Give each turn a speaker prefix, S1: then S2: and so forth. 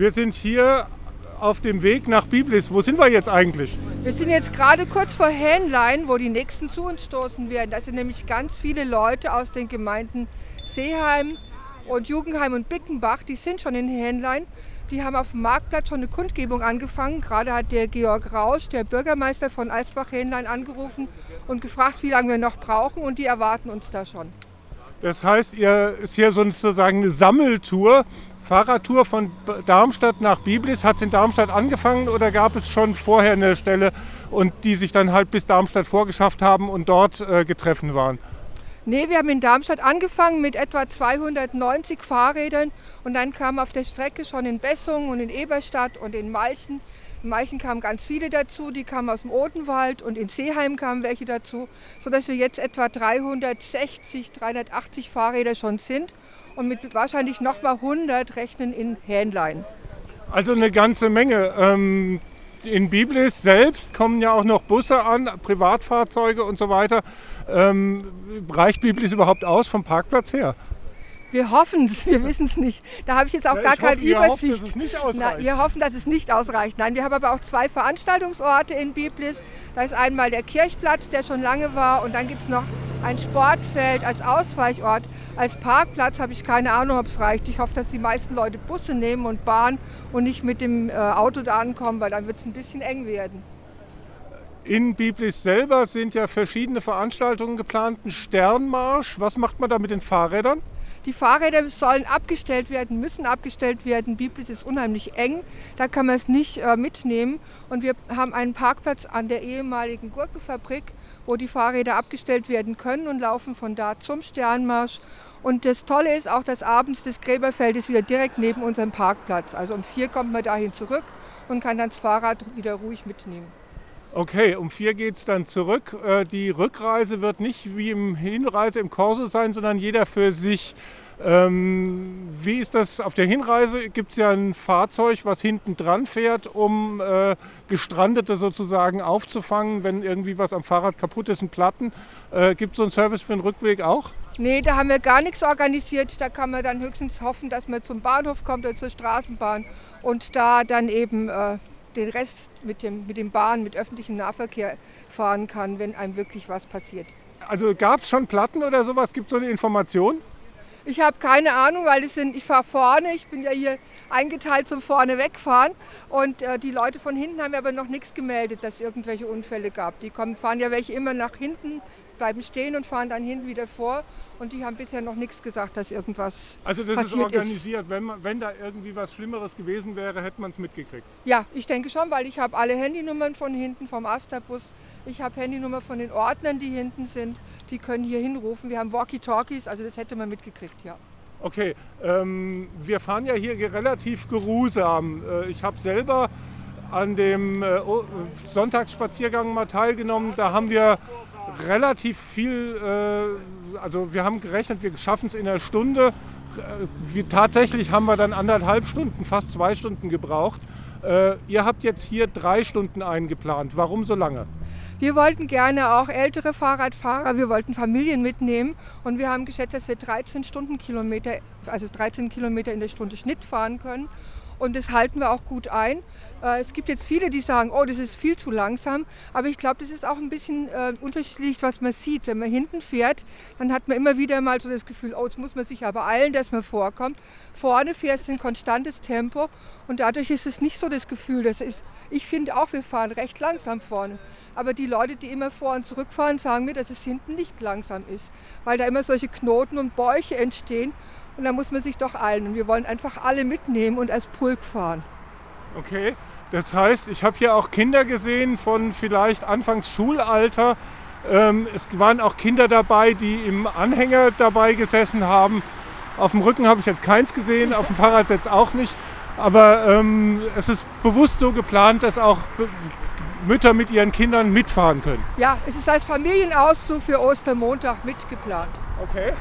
S1: Wir sind hier auf dem Weg nach Biblis. Wo sind wir jetzt eigentlich?
S2: Wir sind jetzt gerade kurz vor Hähnlein, wo die nächsten zu uns stoßen werden. Da sind nämlich ganz viele Leute aus den Gemeinden Seeheim und Jugendheim und Bickenbach. Die sind schon in Hähnlein. Die haben auf dem Marktplatz schon eine Kundgebung angefangen. Gerade hat der Georg Rausch, der Bürgermeister von Eisbach-Hähnlein, angerufen und gefragt, wie lange wir noch brauchen. Und die erwarten uns da schon.
S1: Das heißt, ihr ist hier sozusagen eine Sammeltour, Fahrradtour von Darmstadt nach Biblis. Hat es in Darmstadt angefangen oder gab es schon vorher eine Stelle und die sich dann halt bis Darmstadt vorgeschafft haben und dort äh, getreffen waren?
S2: Nee, wir haben in Darmstadt angefangen mit etwa 290 Fahrrädern und dann kamen auf der Strecke schon in Bessung und in Eberstadt und in Malchen in Meichen kamen ganz viele dazu, die kamen aus dem Odenwald und in Seeheim kamen welche dazu, sodass wir jetzt etwa 360, 380 Fahrräder schon sind und mit wahrscheinlich nochmal 100 rechnen in Hähnlein.
S1: Also eine ganze Menge. Ähm, in Biblis selbst kommen ja auch noch Busse an, Privatfahrzeuge und so weiter. Ähm, reicht Biblis überhaupt aus vom Parkplatz her?
S2: Wir hoffen es, wir wissen es nicht. Da habe ich jetzt auch
S1: Ja,
S2: gar keine
S1: ihr hofft,
S2: Übersicht.
S1: dass es nicht
S2: Na,
S1: ausreicht.
S2: wir hoffen, dass es nicht ausreicht. Nein, wir haben aber auch zwei Veranstaltungsorte in Biblis. Da ist einmal der Kirchplatz, der schon lange war, und dann gibt es noch ein Sportfeld als Ausweichort. Als Parkplatz habe ich keine Ahnung, ob es reicht. Ich hoffe, dass die meisten Leute Busse nehmen und Bahn und nicht mit dem äh, Auto da ankommen, weil dann wird es ein bisschen eng werden.
S1: In Biblis selber sind ja verschiedene Veranstaltungen geplant. Ein Sternmarsch. Was macht man da mit den Fahrrädern?
S2: Die Fahrräder sollen abgestellt werden, müssen abgestellt werden. Biblis ist unheimlich eng, da kann man es nicht äh, mitnehmen. Und wir haben einen Parkplatz an der ehemaligen Gurkenfabrik, wo die Fahrräder abgestellt werden können und laufen von da zum Sternmarsch. Und das Tolle ist auch, dass abends das Gräberfeld ist wieder direkt neben unserem Parkplatz. Also um vier kommt man dahin zurück und kann dann das Fahrrad wieder ruhig mitnehmen.
S1: Okay, um vier geht es dann zurück. Äh, Die Rückreise wird nicht wie im Hinreise im Korso sein, sondern jeder für sich. Ähm, wie ist das auf der Hinreise? Gibt es ja ein Fahrzeug, was hinten dran fährt, um äh, Gestrandete sozusagen aufzufangen, wenn irgendwie was am Fahrrad kaputt ist, ein Platten. Äh, Gibt es so einen Service für den Rückweg auch?
S2: Nee, da haben wir gar nichts organisiert. Da kann man dann höchstens hoffen, dass man zum Bahnhof kommt oder zur Straßenbahn und da dann eben äh, den Rest mit dem, mit dem Bahn, mit öffentlichem Nahverkehr fahren kann, wenn einem wirklich was passiert.
S1: Also gab es schon Platten oder sowas? Gibt es so eine Information?
S2: Ich habe keine Ahnung, weil es sind, ich fahre vorne, ich bin ja hier eingeteilt zum vorne wegfahren und äh, die Leute von hinten haben mir aber noch nichts gemeldet, dass es irgendwelche Unfälle gab. Die kommen, fahren ja welche immer nach hinten, bleiben stehen und fahren dann hinten wieder vor und die haben bisher noch nichts gesagt, dass irgendwas
S1: Also das ist organisiert. Wenn, man, wenn da irgendwie was Schlimmeres gewesen wäre, hätte man es mitgekriegt.
S2: Ja, ich denke schon, weil ich habe alle Handynummern von hinten vom Astabus. Ich habe Handynummer von den Ordnern, die hinten sind. Die können hier hinrufen. Wir haben Walkie-Talkies, also das hätte man mitgekriegt, ja.
S1: Okay, ähm, wir fahren ja hier relativ geruhsam. Äh, ich habe selber an dem äh, Sonntagsspaziergang mal teilgenommen. Da haben wir relativ viel, äh, also wir haben gerechnet, wir schaffen es in einer Stunde. Äh, wir, tatsächlich haben wir dann anderthalb Stunden, fast zwei Stunden gebraucht. Äh, ihr habt jetzt hier drei Stunden eingeplant. Warum so lange?
S2: Wir wollten gerne auch ältere Fahrradfahrer, wir wollten Familien mitnehmen und wir haben geschätzt, dass wir 13 Stundenkilometer, also 13 Kilometer in der Stunde Schnitt fahren können. Und das halten wir auch gut ein. Äh, Es gibt jetzt viele, die sagen, oh, das ist viel zu langsam. Aber ich glaube, das ist auch ein bisschen äh, unterschiedlich, was man sieht. Wenn man hinten fährt, dann hat man immer wieder mal so das Gefühl, oh, jetzt muss man sich aber eilen, dass man vorkommt. Vorne fährst du ein konstantes Tempo und dadurch ist es nicht so das Gefühl, das ist, ich finde auch, wir fahren recht langsam vorne. Aber die Leute, die immer vor und zurück fahren, sagen mir, dass es hinten nicht langsam ist, weil da immer solche Knoten und Bäuche entstehen und da muss man sich doch eilen. Und wir wollen einfach alle mitnehmen und als Pulk fahren.
S1: Okay, das heißt, ich habe hier auch Kinder gesehen von vielleicht Anfangs Schulalter. Ähm, es waren auch Kinder dabei, die im Anhänger dabei gesessen haben. Auf dem Rücken habe ich jetzt keins gesehen, auf dem Fahrrad jetzt auch nicht. Aber ähm, es ist bewusst so geplant, dass auch Mütter mit ihren Kindern mitfahren können.
S2: Ja, es ist als Familienausflug für Ostermontag mitgeplant.
S1: Okay.